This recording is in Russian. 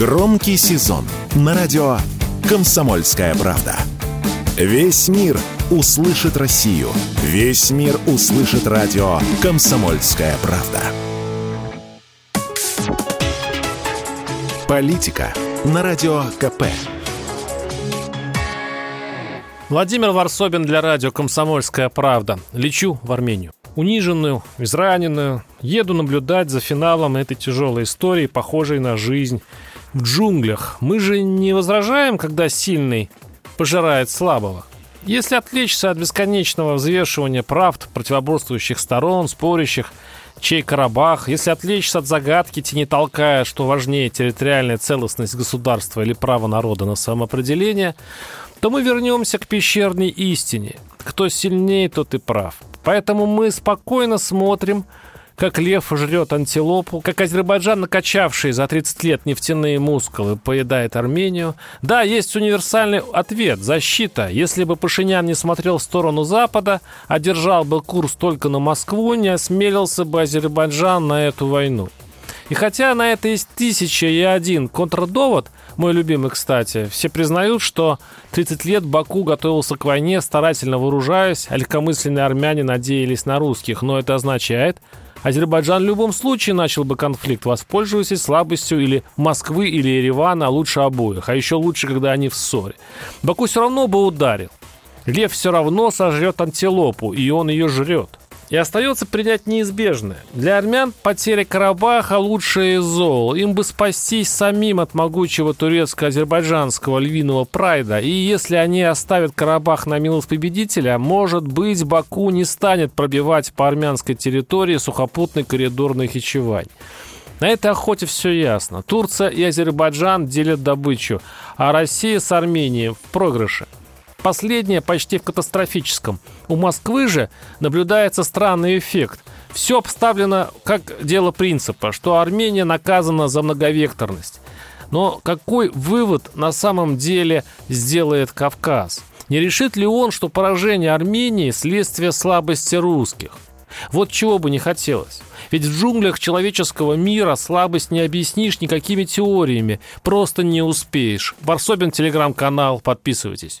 Громкий сезон на радио «Комсомольская правда». Весь мир услышит Россию. Весь мир услышит радио «Комсомольская правда». Политика на радио КП. Владимир Варсобин для радио «Комсомольская правда». Лечу в Армению. Униженную, израненную. Еду наблюдать за финалом этой тяжелой истории, похожей на жизнь в джунглях. Мы же не возражаем, когда сильный пожирает слабого. Если отвлечься от бесконечного взвешивания правд противоборствующих сторон, спорящих, чей Карабах, если отвлечься от загадки, не толкая, что важнее территориальная целостность государства или право народа на самоопределение, то мы вернемся к пещерной истине. Кто сильнее, тот и прав. Поэтому мы спокойно смотрим, как лев жрет антилопу, как Азербайджан, накачавший за 30 лет нефтяные мускулы, поедает Армению. Да, есть универсальный ответ – защита. Если бы Пашинян не смотрел в сторону Запада, а держал бы курс только на Москву, не осмелился бы Азербайджан на эту войну. И хотя на это есть тысяча и один контрдовод, мой любимый, кстати, все признают, что 30 лет Баку готовился к войне, старательно вооружаясь, а легкомысленные армяне надеялись на русских, но это означает, Азербайджан в любом случае начал бы конфликт, воспользуясь слабостью или Москвы, или Еревана, а лучше обоих, а еще лучше, когда они в ссоре. Баку все равно бы ударил. Лев все равно сожрет антилопу, и он ее жрет. И остается принять неизбежное. Для армян потеря Карабаха лучшее из зол. Им бы спастись самим от могучего турецко-азербайджанского львиного прайда. И если они оставят Карабах на милость победителя, может быть, Баку не станет пробивать по армянской территории сухопутный коридор Нахичевань. На этой охоте все ясно. Турция и Азербайджан делят добычу, а Россия с Арменией в проигрыше – Последнее почти в катастрофическом. У Москвы же наблюдается странный эффект. Все обставлено как дело принципа, что Армения наказана за многовекторность. Но какой вывод на самом деле сделает Кавказ? Не решит ли он, что поражение Армении – следствие слабости русских? Вот чего бы не хотелось. Ведь в джунглях человеческого мира слабость не объяснишь никакими теориями. Просто не успеешь. Барсобин, телеграм-канал. Подписывайтесь.